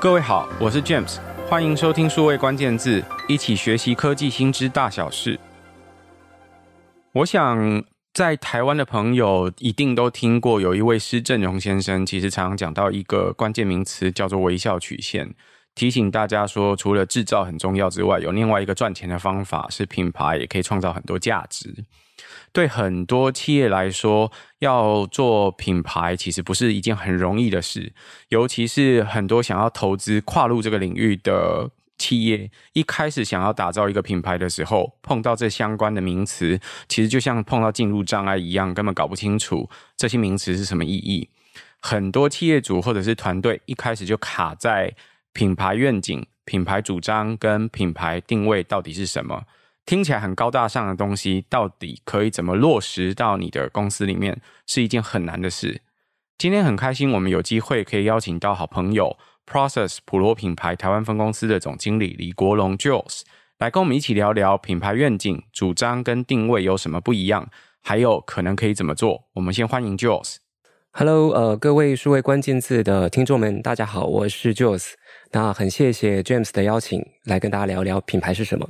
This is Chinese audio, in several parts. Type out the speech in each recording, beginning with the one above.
各位好，我是 James，欢迎收听数位关键字，一起学习科技新知大小事。我想在台湾的朋友一定都听过，有一位施振荣先生，其实常常讲到一个关键名词，叫做微笑曲线，提醒大家说，除了制造很重要之外，有另外一个赚钱的方法是品牌，也可以创造很多价值。对很多企业来说，要做品牌其实不是一件很容易的事，尤其是很多想要投资跨入这个领域的企业，一开始想要打造一个品牌的时候，碰到这相关的名词，其实就像碰到进入障碍一样，根本搞不清楚这些名词是什么意义。很多企业主或者是团队一开始就卡在品牌愿景、品牌主张跟品牌定位到底是什么。听起来很高大上的东西，到底可以怎么落实到你的公司里面，是一件很难的事。今天很开心，我们有机会可以邀请到好朋友 Process 普罗品牌台湾分公司的总经理李国龙 Jules 来跟我们一起聊聊品牌愿景、主张跟定位有什么不一样，还有可能可以怎么做。我们先欢迎 Jules。Hello，呃，各位数位关键字的听众们，大家好，我是 Jules。那很谢谢 James 的邀请，来跟大家聊聊品牌是什么。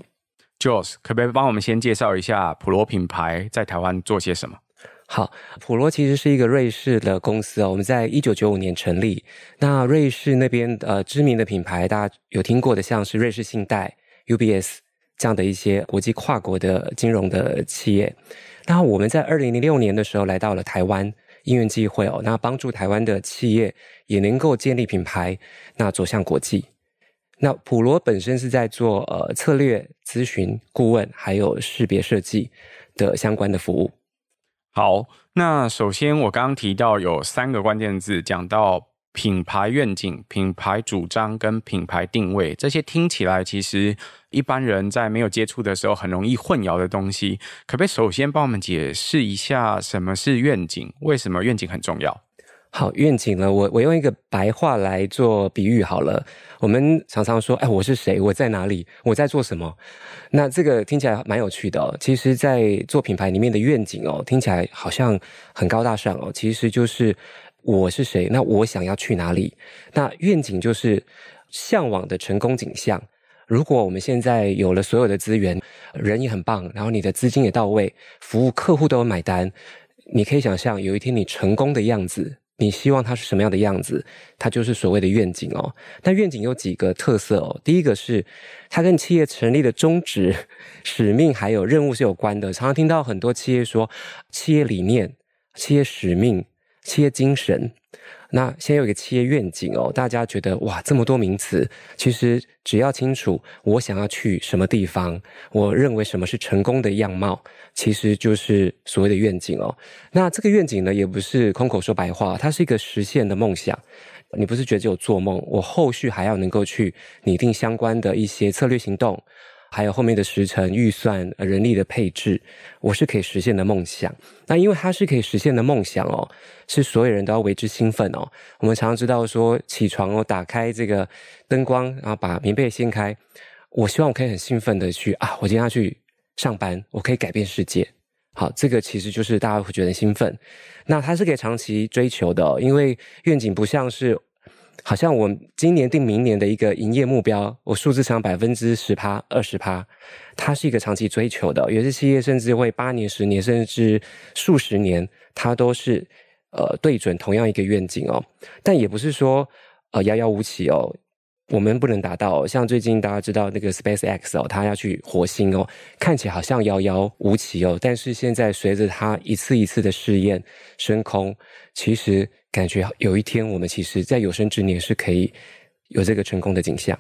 Jules，可不可以帮我们先介绍一下普罗品牌在台湾做些什么？好，普罗其实是一个瑞士的公司哦，我们在一九九五年成立。那瑞士那边呃知名的品牌，大家有听过的，像是瑞士信贷、UBS 这样的一些国际跨国的金融的企业。那我们在二零零六年的时候来到了台湾，因缘际会哦，那帮助台湾的企业也能够建立品牌，那走向国际。那普罗本身是在做呃策略咨询顾问，还有识别设计的相关的服务。好，那首先我刚刚提到有三个关键字，讲到品牌愿景、品牌主张跟品牌定位，这些听起来其实一般人在没有接触的时候很容易混淆的东西，可不可以首先帮我们解释一下什么是愿景？为什么愿景很重要？好，愿景呢，我我用一个白话来做比喻好了。我们常常说，哎，我是谁？我在哪里？我在做什么？那这个听起来蛮有趣的哦。其实，在做品牌里面的愿景哦，听起来好像很高大上哦。其实就是我是谁？那我想要去哪里？那愿景就是向往的成功景象。如果我们现在有了所有的资源，人也很棒，然后你的资金也到位，服务客户都有买单，你可以想象有一天你成功的样子。你希望它是什么样的样子？它就是所谓的愿景哦。但愿景有几个特色哦。第一个是它跟企业成立的宗旨、使命还有任务是有关的。常常听到很多企业说企业理念、企业使命、企业精神。那先有一个企业愿景哦，大家觉得哇，这么多名词，其实只要清楚我想要去什么地方，我认为什么是成功的样貌，其实就是所谓的愿景哦。那这个愿景呢，也不是空口说白话，它是一个实现的梦想。你不是觉得只有做梦，我后续还要能够去拟定相关的一些策略行动。还有后面的时程、预算、人力的配置，我是可以实现的梦想。那因为它是可以实现的梦想哦，是所有人都要为之兴奋哦。我们常常知道说，起床哦，打开这个灯光，然后把棉被掀开，我希望我可以很兴奋的去啊，我今天要去上班，我可以改变世界。好，这个其实就是大家会觉得兴奋。那它是可以长期追求的哦，因为愿景不像是。好像我今年定明年的一个营业目标，我数字上百分之十趴、二十趴，它是一个长期追求的。有些企业甚至会八年、十年，甚至数十年，它都是呃对准同样一个愿景哦。但也不是说呃遥遥无期哦。我们不能达到，像最近大家知道那个 SpaceX 哦，它要去火星哦，看起来好像遥遥无期哦，但是现在随着它一次一次的试验升空，其实感觉有一天我们其实在有生之年是可以有这个成功的景象。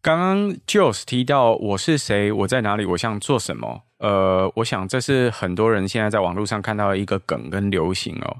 刚刚 Jules 提到我是谁，我在哪里，我想做什么？呃，我想这是很多人现在在网络上看到的一个梗跟流行哦。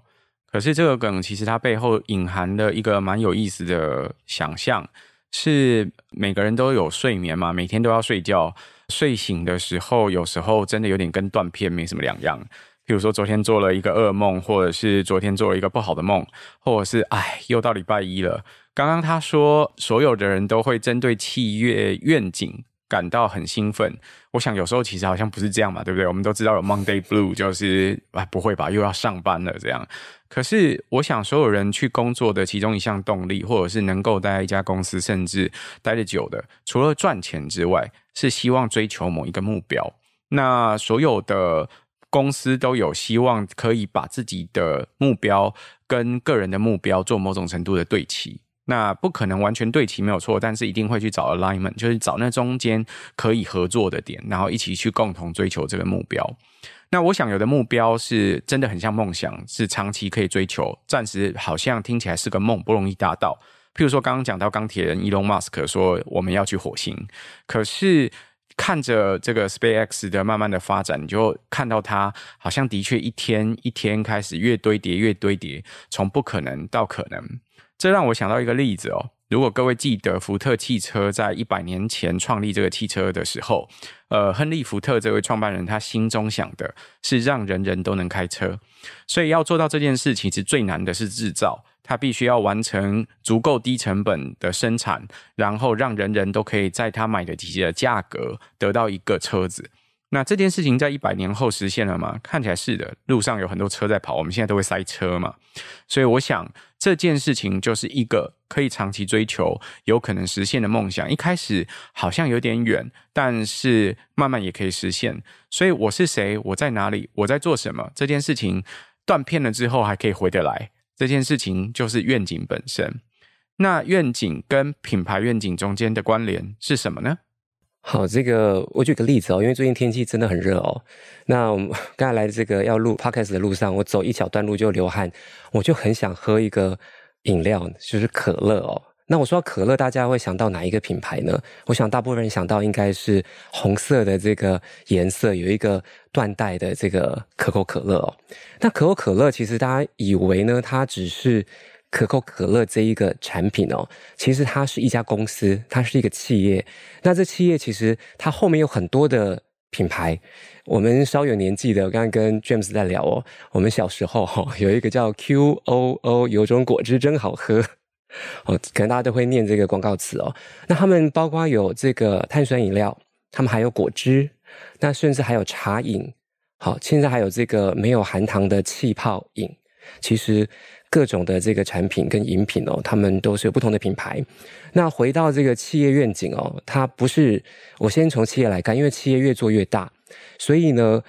可是这个梗其实它背后隐含的一个蛮有意思的想象。是每个人都有睡眠嘛，每天都要睡觉。睡醒的时候，有时候真的有点跟断片没什么两样。譬如说，昨天做了一个噩梦，或者是昨天做了一个不好的梦，或者是哎，又到礼拜一了。刚刚他说，所有的人都会针对企业愿景感到很兴奋。我想有时候其实好像不是这样嘛，对不对？我们都知道有 Monday Blue，就是啊，不会吧，又要上班了这样。可是我想所有人去工作的其中一项动力，或者是能够待在一家公司，甚至待得久的，除了赚钱之外，是希望追求某一个目标。那所有的公司都有希望可以把自己的目标跟个人的目标做某种程度的对齐。那不可能完全对齐没有错，但是一定会去找 alignment，就是找那中间可以合作的点，然后一起去共同追求这个目标。那我想有的目标是真的很像梦想，是长期可以追求，暂时好像听起来是个梦，不容易达到。譬如说刚刚讲到钢铁人 Elon Musk 说我们要去火星，可是看着这个 SpaceX 的慢慢的发展，你就看到它好像的确一天一天开始越堆叠越堆叠，从不可能到可能。这让我想到一个例子哦，如果各位记得福特汽车在一百年前创立这个汽车的时候，呃，亨利·福特这位创办人他心中想的是让人人都能开车，所以要做到这件事，其实最难的是制造，他必须要完成足够低成本的生产，然后让人人都可以在他买得起的价格得到一个车子。那这件事情在一百年后实现了吗？看起来是的，路上有很多车在跑，我们现在都会塞车嘛。所以我想这件事情就是一个可以长期追求、有可能实现的梦想。一开始好像有点远，但是慢慢也可以实现。所以我是谁？我在哪里？我在做什么？这件事情断片了之后还可以回得来。这件事情就是愿景本身。那愿景跟品牌愿景中间的关联是什么呢？好，这个我举个例子哦，因为最近天气真的很热哦。那我们 刚才来这个要录 podcast 的路上，我走一小段路就流汗，我就很想喝一个饮料，就是可乐哦。那我说到可乐，大家会想到哪一个品牌呢？我想大部分人想到应该是红色的这个颜色，有一个缎带的这个可口可乐哦。那可口可乐其实大家以为呢，它只是。可口可乐这一个产品哦，其实它是一家公司，它是一个企业。那这企业其实它后面有很多的品牌。我们稍有年纪的，我刚刚跟 James 在聊哦，我们小时候哈有一个叫 QOO，有种果汁真好喝哦，可能大家都会念这个广告词哦。那他们包括有这个碳酸饮料，他们还有果汁，那甚至还有茶饮，好，现在还有这个没有含糖的气泡饮，其实。各种的这个产品跟饮品哦，他们都是有不同的品牌。那回到这个企业愿景哦，它不是，我先从企业来看，因为企业越做越大，所以呢，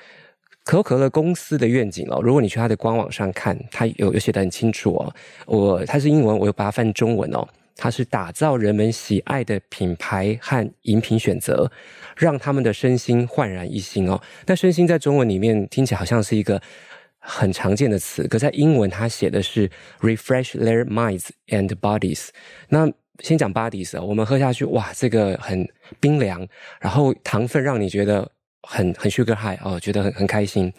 可口可乐公司的愿景哦，如果你去它的官网上看，它有有写得很清楚哦。我它是英文，我又把它翻中文哦。它是打造人们喜爱的品牌和饮品选择，让他们的身心焕然一新哦。那身心在中文里面听起来好像是一个。很常见的词，可在英文它写的是 refresh their minds and bodies。那先讲 bodies 啊，我们喝下去，哇，这个很冰凉，然后糖分让你觉得很很 sugar high 哦，觉得很很开心，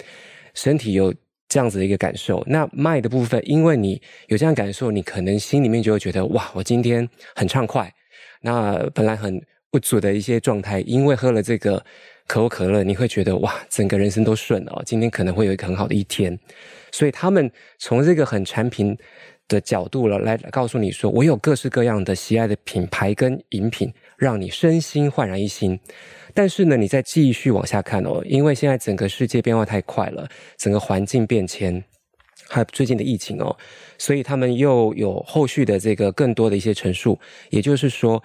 身体有这样子的一个感受。那 mind 的部分，因为你有这样感受，你可能心里面就会觉得，哇，我今天很畅快。那本来很不足的一些状态，因为喝了这个。可口可乐，你会觉得哇，整个人生都顺了，今天可能会有一个很好的一天。所以他们从这个很产品的角度了来告诉你说，我有各式各样的喜爱的品牌跟饮品，让你身心焕然一新。但是呢，你再继续往下看哦，因为现在整个世界变化太快了，整个环境变迁，还有最近的疫情哦，所以他们又有后续的这个更多的一些陈述，也就是说。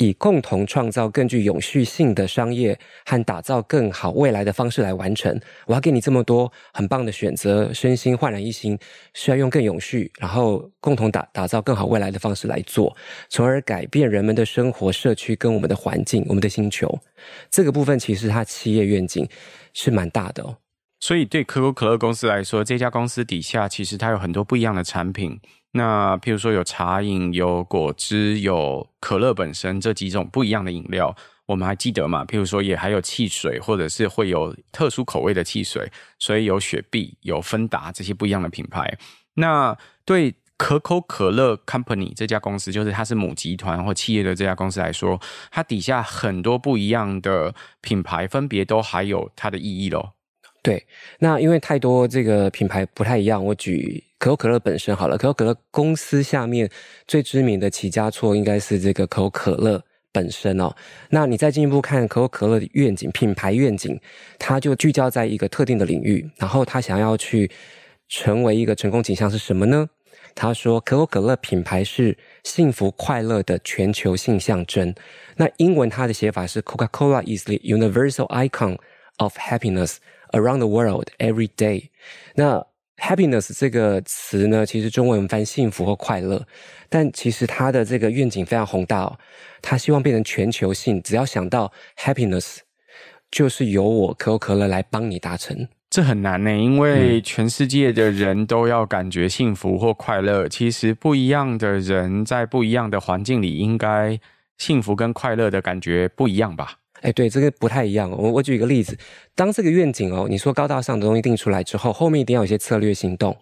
以共同创造更具永续性的商业和打造更好未来的方式来完成。我要给你这么多很棒的选择，身心焕然一新，需要用更永续，然后共同打打造更好未来的方式来做，从而改变人们的生活、社区跟我们的环境、我们的星球。这个部分其实它企业愿景是蛮大的。所以对可口可乐公司来说，这家公司底下其实它有很多不一样的产品。那譬如说有茶饮、有果汁、有可乐本身这几种不一样的饮料，我们还记得嘛？譬如说也还有汽水，或者是会有特殊口味的汽水，所以有雪碧、有芬达这些不一样的品牌。那对可口可乐 Company 这家公司，就是它是母集团或企业的这家公司来说，它底下很多不一样的品牌，分别都还有它的意义咯。对，那因为太多这个品牌不太一样，我举可口可乐本身好了。可口可乐公司下面最知名的起家错应该是这个可口可乐本身哦。那你再进一步看可口可乐的愿景、品牌愿景，它就聚焦在一个特定的领域，然后它想要去成为一个成功景象是什么呢？他说，可口可乐品牌是幸福快乐的全球性象征。那英文它的写法是 Coca-Cola is the universal icon of happiness around the world every day。那 happiness 这个词呢，其实中文翻幸福或快乐，但其实它的这个愿景非常宏大哦。他希望变成全球性，只要想到 happiness，就是由我可口可乐来帮你达成。这很难呢，因为全世界的人都要感觉幸福或快乐。嗯、其实不一样的人在不一样的环境里，应该幸福跟快乐的感觉不一样吧？哎，对，这个不太一样。我我举一个例子，当这个愿景哦，你说高大上的东西定出来之后，后面一定要有一些策略行动。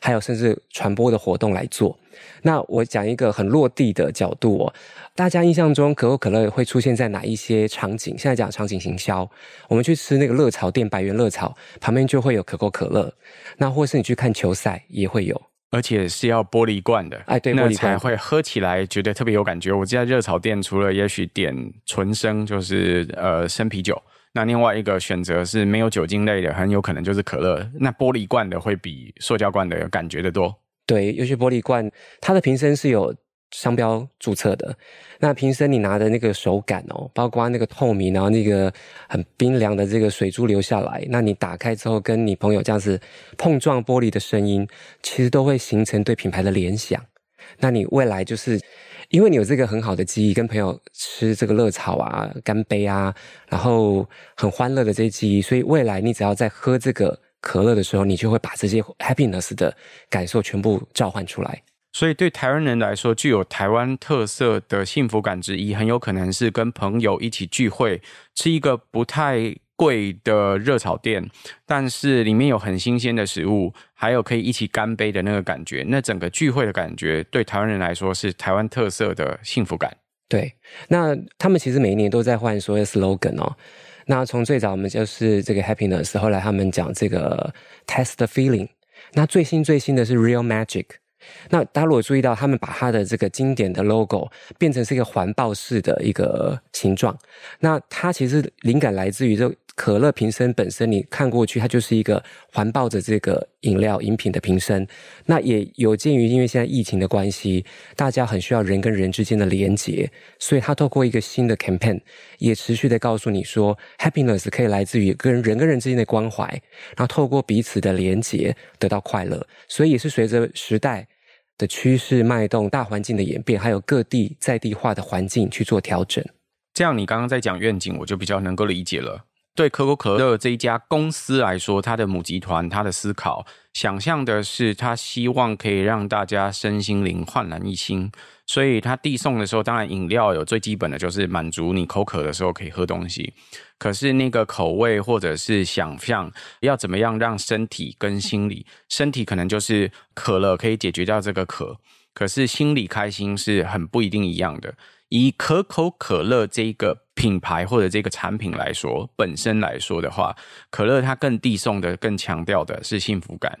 还有甚至传播的活动来做。那我讲一个很落地的角度哦，大家印象中可口可乐会出现在哪一些场景？现在讲场景行销，我们去吃那个热炒店，百元热炒旁边就会有可口可乐。那或是你去看球赛也会有，而且是要玻璃罐的，哎，对，那才会喝起来觉得特别有感觉。我在热炒店除了也许点纯生，就是呃生啤酒。那另外一个选择是没有酒精类的，很有可能就是可乐。那玻璃罐的会比塑胶罐的有感觉的多。对，尤其玻璃罐，它的瓶身是有商标注册的。那瓶身你拿的那个手感哦，包括那个透明，然后那个很冰凉的这个水珠流下来，那你打开之后跟你朋友这样子碰撞玻璃的声音，其实都会形成对品牌的联想。那你未来就是。因为你有这个很好的记忆，跟朋友吃这个热炒啊、干杯啊，然后很欢乐的这些记忆，所以未来你只要在喝这个可乐的时候，你就会把这些 happiness 的感受全部召唤出来。所以对台湾人来说，具有台湾特色的幸福感之一，很有可能是跟朋友一起聚会，吃一个不太贵的热炒店，但是里面有很新鲜的食物，还有可以一起干杯的那个感觉，那整个聚会的感觉，对台湾人来说是台湾特色的幸福感。对，那他们其实每一年都在换所谓 slogan 哦。那从最早我们就是这个 happiness，后来他们讲这个 test the feeling，那最新最新的是 real magic。那大家如果注意到，他们把它的这个经典的 logo 变成是一个环抱式的一个形状，那它其实灵感来自于这。可乐瓶身本身，你看过去，它就是一个环抱着这个饮料饮品的瓶身。那也有鉴于，因为现在疫情的关系，大家很需要人跟人之间的连结，所以它透过一个新的 campaign，也持续的告诉你说，happiness 可以来自于跟人跟人之间的关怀，然后透过彼此的连结得到快乐。所以也是随着时代的趋势脉动、大环境的演变，还有各地在地化的环境去做调整。这样，你刚刚在讲愿景，我就比较能够理解了。对可口可乐这一家公司来说，它的母集团，它的思考，想象的是，它希望可以让大家身心灵焕然一新。所以，它递送的时候，当然饮料有最基本的就是满足你口渴的时候可以喝东西。可是，那个口味或者是想象，要怎么样让身体跟心理，身体可能就是渴了可以解决掉这个渴，可是心里开心是很不一定一样的。以可口可乐这一个品牌或者这个产品来说，本身来说的话，可乐它更递送的、更强调的是幸福感。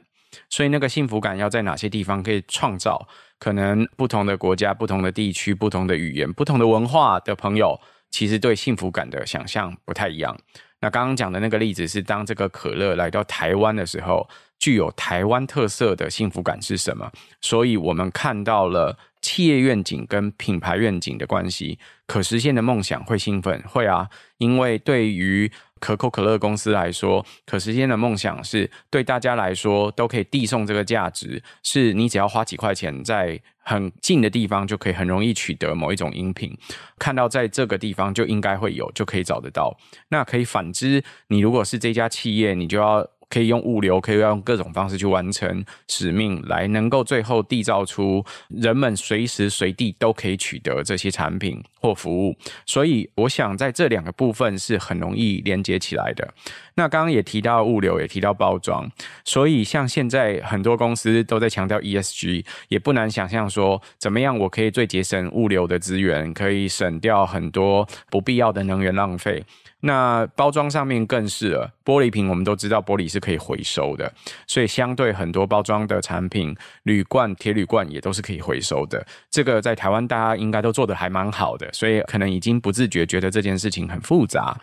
所以那个幸福感要在哪些地方可以创造？可能不同的国家、不同的地区、不同的语言、不同的文化的朋友，其实对幸福感的想象不太一样。那刚刚讲的那个例子是，当这个可乐来到台湾的时候，具有台湾特色的幸福感是什么？所以我们看到了。企业愿景跟品牌愿景的关系，可实现的梦想会兴奋，会啊，因为对于可口可乐公司来说，可实现的梦想是对大家来说都可以递送这个价值，是你只要花几块钱，在很近的地方就可以很容易取得某一种饮品，看到在这个地方就应该会有，就可以找得到。那可以反之，你如果是这家企业，你就要。可以用物流，可以用各种方式去完成使命，来能够最后缔造出人们随时随地都可以取得这些产品或服务。所以，我想在这两个部分是很容易连接起来的。那刚刚也提到物流，也提到包装，所以像现在很多公司都在强调 ESG，也不难想象说，怎么样我可以最节省物流的资源，可以省掉很多不必要的能源浪费。那包装上面更是了，玻璃瓶我们都知道玻璃是可以回收的，所以相对很多包装的产品，铝罐、铁铝罐也都是可以回收的。这个在台湾大家应该都做得还蛮好的，所以可能已经不自觉觉得这件事情很复杂。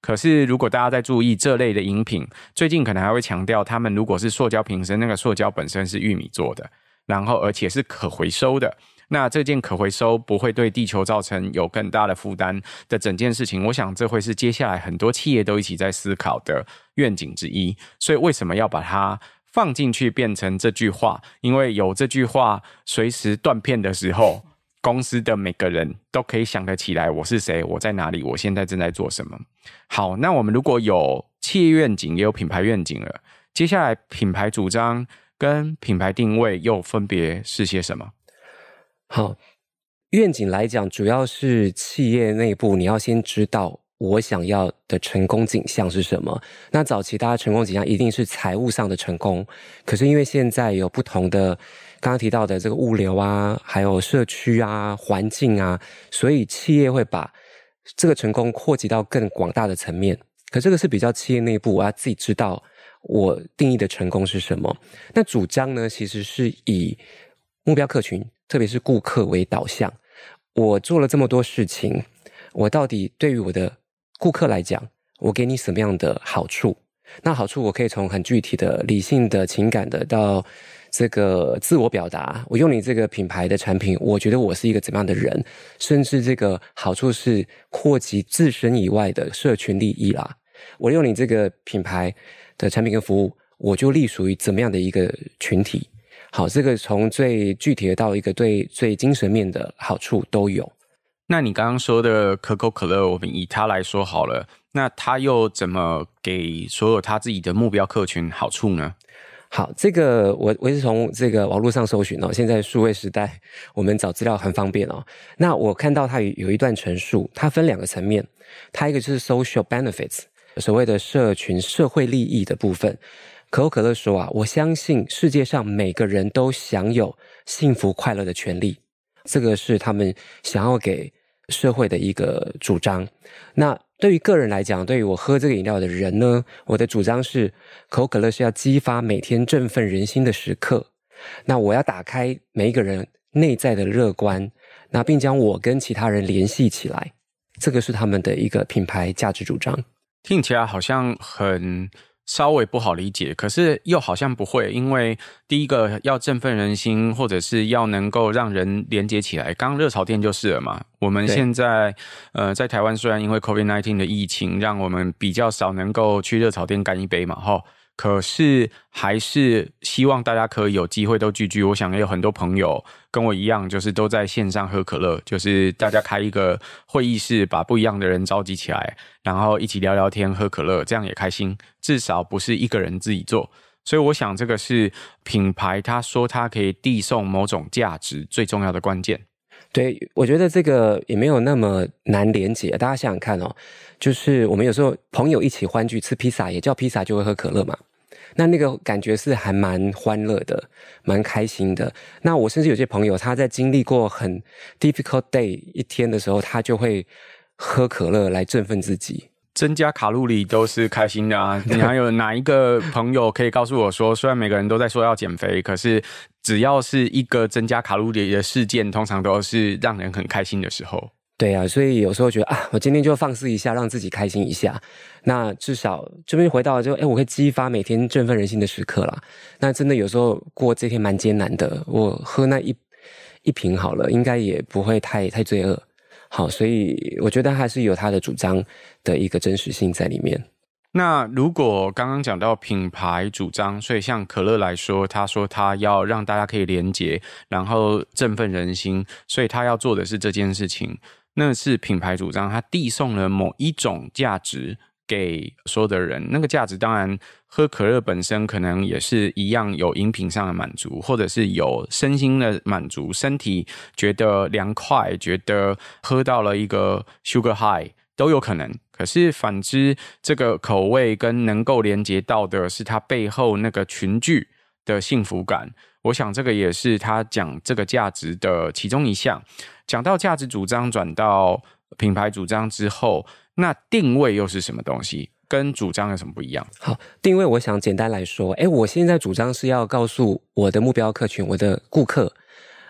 可是如果大家在注意这类的饮品，最近可能还会强调，他们如果是塑胶瓶身，那个塑胶本身是玉米做的，然后而且是可回收的。那这件可回收不会对地球造成有更大的负担的整件事情，我想这会是接下来很多企业都一起在思考的愿景之一。所以为什么要把它放进去变成这句话？因为有这句话，随时断片的时候，公司的每个人都可以想得起来我是谁，我在哪里，我现在正在做什么。好，那我们如果有企业愿景，也有品牌愿景了，接下来品牌主张跟品牌定位又分别是些什么？好，愿景来讲，主要是企业内部你要先知道我想要的成功景象是什么。那早期大家成功景象一定是财务上的成功，可是因为现在有不同的刚刚提到的这个物流啊，还有社区啊、环境啊，所以企业会把这个成功扩及到更广大的层面。可这个是比较企业内部，我要自己知道我定义的成功是什么。那主张呢，其实是以目标客群。特别是顾客为导向，我做了这么多事情，我到底对于我的顾客来讲，我给你什么样的好处？那好处我可以从很具体的、理性的、情感的，到这个自我表达。我用你这个品牌的产品，我觉得我是一个怎么样的人？甚至这个好处是扩及自身以外的社群利益啦。我用你这个品牌的产品跟服务，我就隶属于怎么样的一个群体？好，这个从最具体的到一个对最精神面的好处都有。那你刚刚说的可口可乐，我们以它来说好了，那它又怎么给所有它自己的目标客群好处呢？好，这个我我是从这个网络上搜寻哦。现在数位时代，我们找资料很方便哦。那我看到它有有一段陈述，它分两个层面，它一个就是 social benefits，所谓的社群社会利益的部分。可口可乐说啊，我相信世界上每个人都享有幸福快乐的权利，这个是他们想要给社会的一个主张。那对于个人来讲，对于我喝这个饮料的人呢，我的主张是，可口可乐是要激发每天振奋人心的时刻。那我要打开每一个人内在的乐观，那并将我跟其他人联系起来，这个是他们的一个品牌价值主张。听起来好像很。稍微不好理解，可是又好像不会，因为第一个要振奋人心，或者是要能够让人连接起来。刚刚热炒店就是了嘛。我们现在呃，在台湾虽然因为 COVID-19 的疫情，让我们比较少能够去热炒店干一杯嘛，齁。可是还是希望大家可以有机会都聚聚。我想也有很多朋友跟我一样，就是都在线上喝可乐，就是大家开一个会议室，把不一样的人召集起来，然后一起聊聊天、喝可乐，这样也开心。至少不是一个人自己做。所以我想这个是品牌他说他可以递送某种价值最重要的关键。对，我觉得这个也没有那么难连结。大家想想看哦，就是我们有时候朋友一起欢聚吃披萨，也叫披萨就会喝可乐嘛。那那个感觉是还蛮欢乐的，蛮开心的。那我甚至有些朋友，他在经历过很 difficult day 一天的时候，他就会喝可乐来振奋自己。增加卡路里都是开心的啊！你还有哪一个朋友可以告诉我说，虽然每个人都在说要减肥，可是只要是一个增加卡路里的事件，通常都是让人很开心的时候。对啊，所以有时候觉得啊，我今天就放肆一下，让自己开心一下。那至少这边回到了就，哎，我会激发每天振奋人心的时刻啦。那真的有时候过这天蛮艰难的，我喝那一一瓶好了，应该也不会太太罪恶。好，所以我觉得还是有他的主张的一个真实性在里面。那如果刚刚讲到品牌主张，所以像可乐来说，他说他要让大家可以连结，然后振奋人心，所以他要做的是这件事情，那是品牌主张，他递送了某一种价值。给所有的人，那个价值当然，喝可乐本身可能也是一样，有饮品上的满足，或者是有身心的满足，身体觉得凉快，觉得喝到了一个 sugar high 都有可能。可是反之，这个口味跟能够连接到的是它背后那个群聚的幸福感。我想这个也是他讲这个价值的其中一项。讲到价值主张转到品牌主张之后，那定位又是什么东西？跟主张有什么不一样？好，定位我想简单来说，诶，我现在主张是要告诉我的目标客群，我的顾客，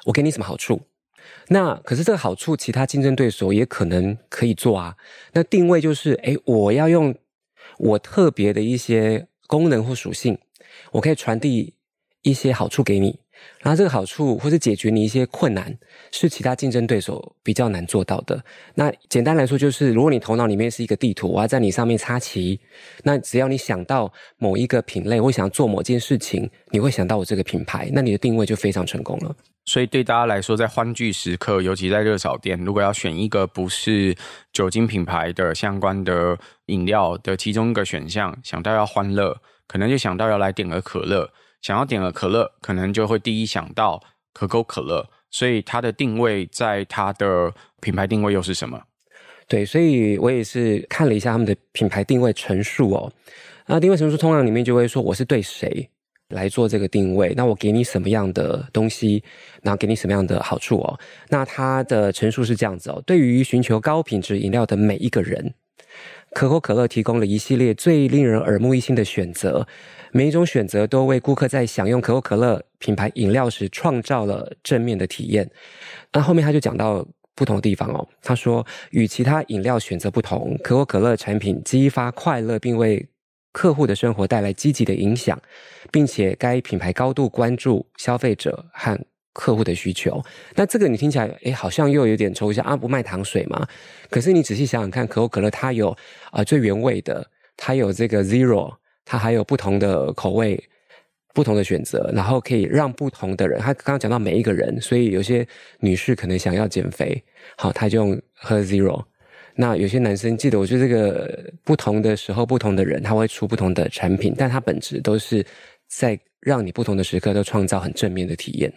我给你什么好处。那可是这个好处，其他竞争对手也可能可以做啊。那定位就是，诶，我要用我特别的一些功能或属性，我可以传递一些好处给你。然后这个好处或是解决你一些困难，是其他竞争对手比较难做到的。那简单来说就是，如果你头脑里面是一个地图，我要在你上面插旗，那只要你想到某一个品类或想要做某件事情，你会想到我这个品牌，那你的定位就非常成功了。所以对大家来说，在欢聚时刻，尤其在热炒店，如果要选一个不是酒精品牌的相关的饮料的其中一个选项，想到要欢乐，可能就想到要来点个可乐。想要点个可乐，可能就会第一想到可口可乐，所以它的定位在它的品牌定位又是什么？对，所以我也是看了一下他们的品牌定位陈述哦。那定位陈述通常里面就会说我是对谁来做这个定位，那我给你什么样的东西，然后给你什么样的好处哦。那他的陈述是这样子哦，对于寻求高品质饮料的每一个人，可口可乐提供了一系列最令人耳目一新的选择。每一种选择都为顾客在享用可口可乐品牌饮料时创造了正面的体验。那后面他就讲到不同的地方哦，他说与其他饮料选择不同，可口可乐产品激发快乐，并为客户的生活带来积极的影响，并且该品牌高度关注消费者和客户的需求。那这个你听起来，诶，好像又有点抽象啊，不卖糖水嘛？可是你仔细想想看，可口可乐它有啊、最原味的，它有这个 Zero。它还有不同的口味，不同的选择，然后可以让不同的人。他刚刚讲到每一个人，所以有些女士可能想要减肥，好，他就用喝 Zero。那有些男生记得，我觉得这个不同的时候，不同的人，他会出不同的产品，但它本质都是在让你不同的时刻都创造很正面的体验。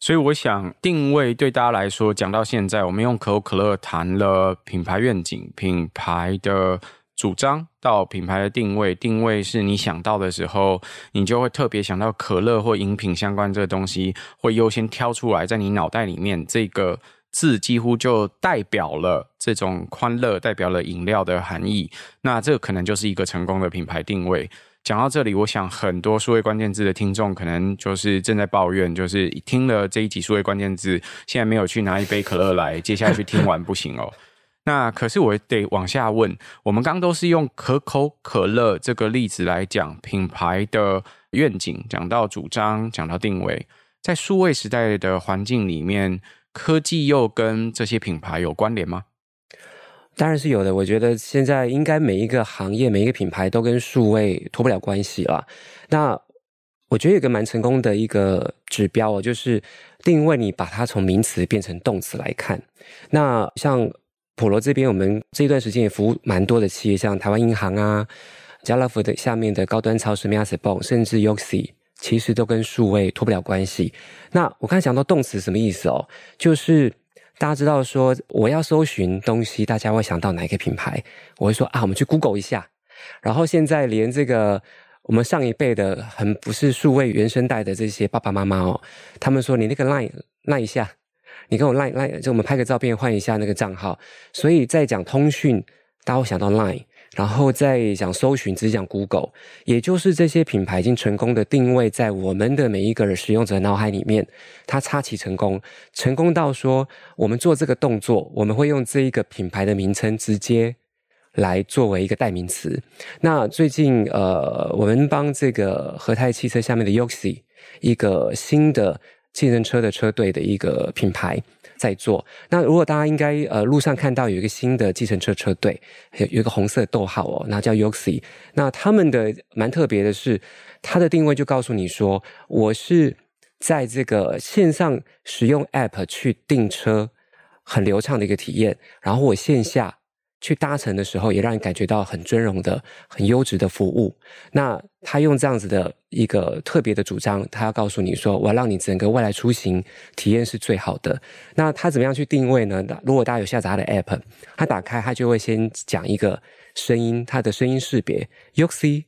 所以我想定位对大家来说，讲到现在，我们用可口可乐谈了品牌愿景，品牌的。主张到品牌的定位，定位是你想到的时候，你就会特别想到可乐或饮品相关这个东西，会优先挑出来，在你脑袋里面，这个字几乎就代表了这种欢乐，代表了饮料的含义。那这可能就是一个成功的品牌定位。讲到这里，我想很多数位关键字的听众可能就是正在抱怨，就是听了这一集数位关键字，现在没有去拿一杯可乐来，接下去听完不行哦。那可是我得往下问，我们刚都是用可口可乐这个例子来讲品牌的愿景，讲到主张，讲到定位，在数位时代的环境里面，科技又跟这些品牌有关联吗？当然是有的。我觉得现在应该每一个行业、每一个品牌都跟数位脱不了关系了。那我觉得有个蛮成功的一个指标哦，就是定位，你把它从名词变成动词来看。那像普罗这边，我们这一段时间也服务蛮多的企业，像台湾银行啊、家乐福的下面的高端超市 Megacycle 甚至 Yoxi，其实都跟数位脱不了关系。那我刚才讲到动词什么意思哦？就是大家知道说，我要搜寻东西，大家会想到哪一个品牌？我会说啊，我们去 Google 一下。然后现在连这个我们上一辈的很不是数位原生代的这些爸爸妈妈哦，他们说你那个 Line Line 一下。你跟我 Line Line，就我们拍个照片换一下那个账号。所以在讲通讯，大家会想到 Line，然后再讲搜寻，只讲 Google，也就是这些品牌已经成功的定位在我们的每一个人使用者脑海里面，它插旗成功，成功到说我们做这个动作，我们会用这一个品牌的名称直接来作为一个代名词。那最近呃，我们帮这个和泰汽车下面的 Yoxi 一个新的。计程车的车队的一个品牌在做。那如果大家应该呃路上看到有一个新的计程车车队，有有一个红色逗号哦，那叫 Yoxi。那他们的蛮特别的是，它的定位就告诉你说，我是在这个线上使用 App 去订车很流畅的一个体验，然后我线下去搭乘的时候，也让你感觉到很尊荣的、很优质的服务。那他用这样子的一个特别的主张，他要告诉你说，我要让你整个未来出行体验是最好的。那他怎么样去定位呢？如果大家有下载他的 App，他打开他就会先讲一个声音，他的声音识别 Yoxi。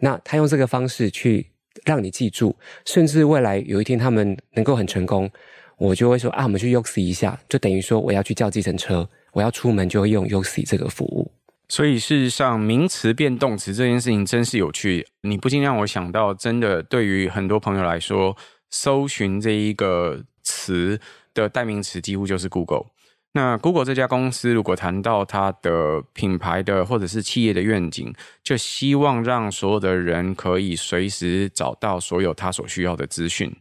那他用这个方式去让你记住，甚至未来有一天他们能够很成功，我就会说啊，我们去 Yoxi 一下，就等于说我要去叫计程车。我要出门就会用 UC 这个服务，所以事实上名词变动词这件事情真是有趣。你不禁让我想到，真的对于很多朋友来说，搜寻这一个词的代名词几乎就是 Google。那 Google 这家公司如果谈到它的品牌的或者是企业的愿景，就希望让所有的人可以随时找到所有他所需要的资讯。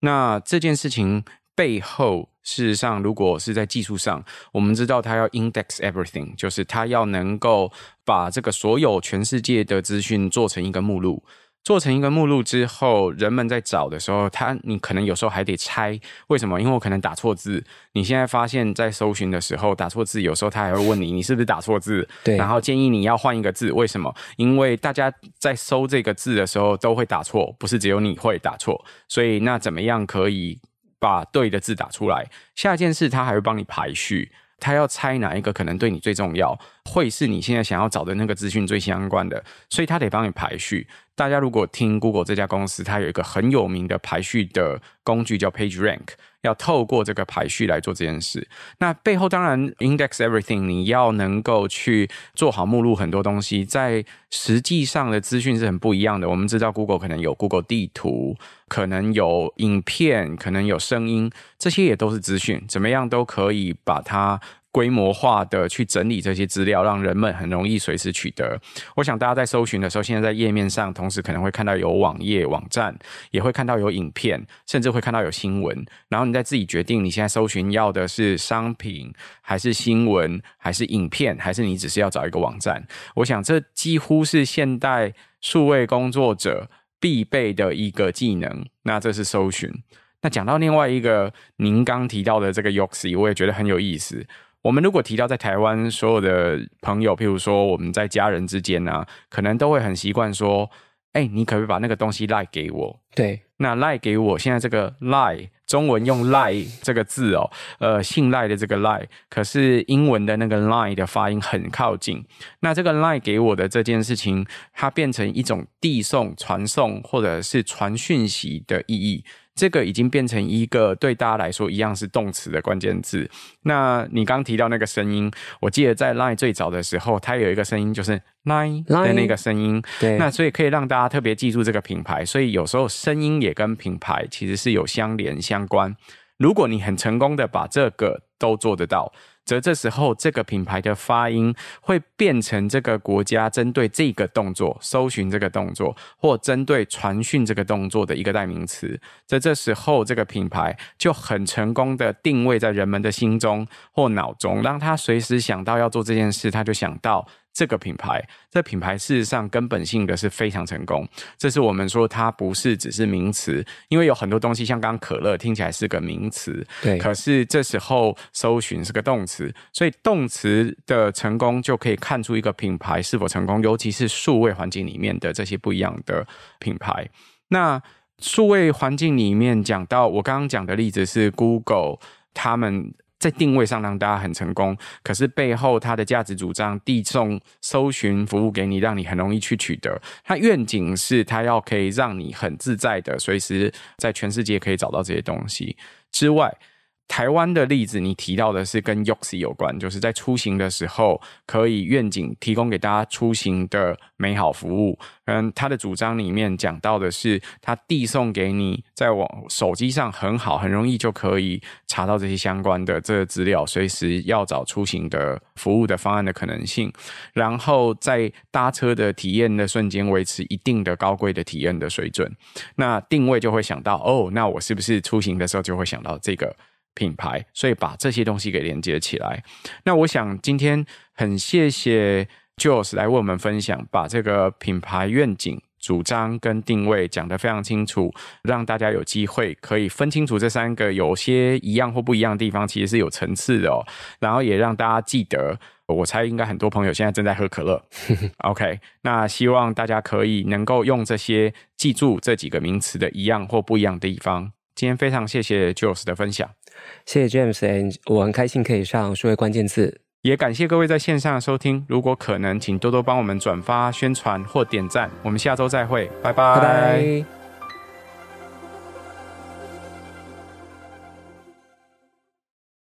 那这件事情背后，事实上，如果是在技术上，我们知道它要 index everything，就是它要能够把这个所有全世界的资讯做成一个目录，做成一个目录之后，人们在找的时候，他你可能有时候还得猜为什么？因为我可能打错字。你现在发现，在搜寻的时候打错字，有时候他还会问你，你是不是打错字？对，然后建议你要换一个字。为什么？因为大家在搜这个字的时候都会打错，不是只有你会打错。所以那怎么样可以？把对的字打出来，下一件事他还会帮你排序，他要猜哪一个可能对你最重要，会是你现在想要找的那个资讯最相关的，所以他得帮你排序。大家如果听 Google 这家公司，它有一个很有名的排序的工具叫 PageRank。要透过这个排序来做这件事，那背后当然 index everything，你要能够去做好目录，很多东西在实际上的资讯是很不一样的。我们知道 Google 可能有 Google 地图，可能有影片，可能有声音，这些也都是资讯，怎么样都可以把它。规模化的去整理这些资料，让人们很容易随时取得。我想大家在搜寻的时候，现在在页面上，同时可能会看到有网页、网站，也会看到有影片，甚至会看到有新闻。然后你再自己决定，你现在搜寻要的是商品，还是新闻，还是影片，还是你只是要找一个网站？我想这几乎是现代数位工作者必备的一个技能。那这是搜寻。那讲到另外一个您刚提到的这个 Yoxi，我也觉得很有意思。我们如果提到在台湾所有的朋友，譬如说我们在家人之间呢、啊，可能都会很习惯说：“哎、欸，你可不可以把那个东西赖给我？”对，那赖给我，现在这个赖，中文用赖这个字哦，呃，信赖的这个赖，可是英文的那个 line 的发音很靠近。那这个赖给我的这件事情，它变成一种递送、传送或者是传讯息的意义。这个已经变成一个对大家来说一样是动词的关键字。那你刚提到那个声音，我记得在 Line 最早的时候，它有一个声音就是 Line 的那个声音。对，那所以可以让大家特别记住这个品牌。所以有时候声音也跟品牌其实是有相连相关。如果你很成功的把这个都做得到。则这时候，这个品牌的发音会变成这个国家针对这个动作、搜寻这个动作，或针对传讯这个动作的一个代名词。在这时候，这个品牌就很成功的定位在人们的心中或脑中，让他随时想到要做这件事，他就想到。这个品牌，这品牌事实上根本性的是非常成功。这是我们说它不是只是名词，因为有很多东西，像刚刚可乐听起来是个名词，对。可是这时候搜寻是个动词，所以动词的成功就可以看出一个品牌是否成功，尤其是数位环境里面的这些不一样的品牌。那数位环境里面讲到我刚刚讲的例子是 Google 他们。在定位上让大家很成功，可是背后它的价值主张递送搜寻服务给你，让你很容易去取得。它愿景是它要可以让你很自在的随时在全世界可以找到这些东西之外。台湾的例子，你提到的是跟 Yoxi 有关，就是在出行的时候可以愿景提供给大家出行的美好服务。嗯，他的主张里面讲到的是，他递送给你在网手机上很好，很容易就可以查到这些相关的这个资料，随时要找出行的服务的方案的可能性。然后在搭车的体验的瞬间，维持一定的高贵的体验的水准。那定位就会想到，哦，那我是不是出行的时候就会想到这个？品牌，所以把这些东西给连接起来。那我想今天很谢谢 Jules 来为我们分享，把这个品牌愿景、主张跟定位讲得非常清楚，让大家有机会可以分清楚这三个有些一样或不一样的地方，其实是有层次的哦。然后也让大家记得。我猜应该很多朋友现在正在喝可乐。OK，那希望大家可以能够用这些记住这几个名词的一样或不一样的地方。今天非常谢谢 Jules 的分享，谢谢 James，我很开心可以上数位关键字，也感谢各位在线上的收听。如果可能，请多多帮我们转发、宣传或点赞。我们下周再会，拜拜。拜拜。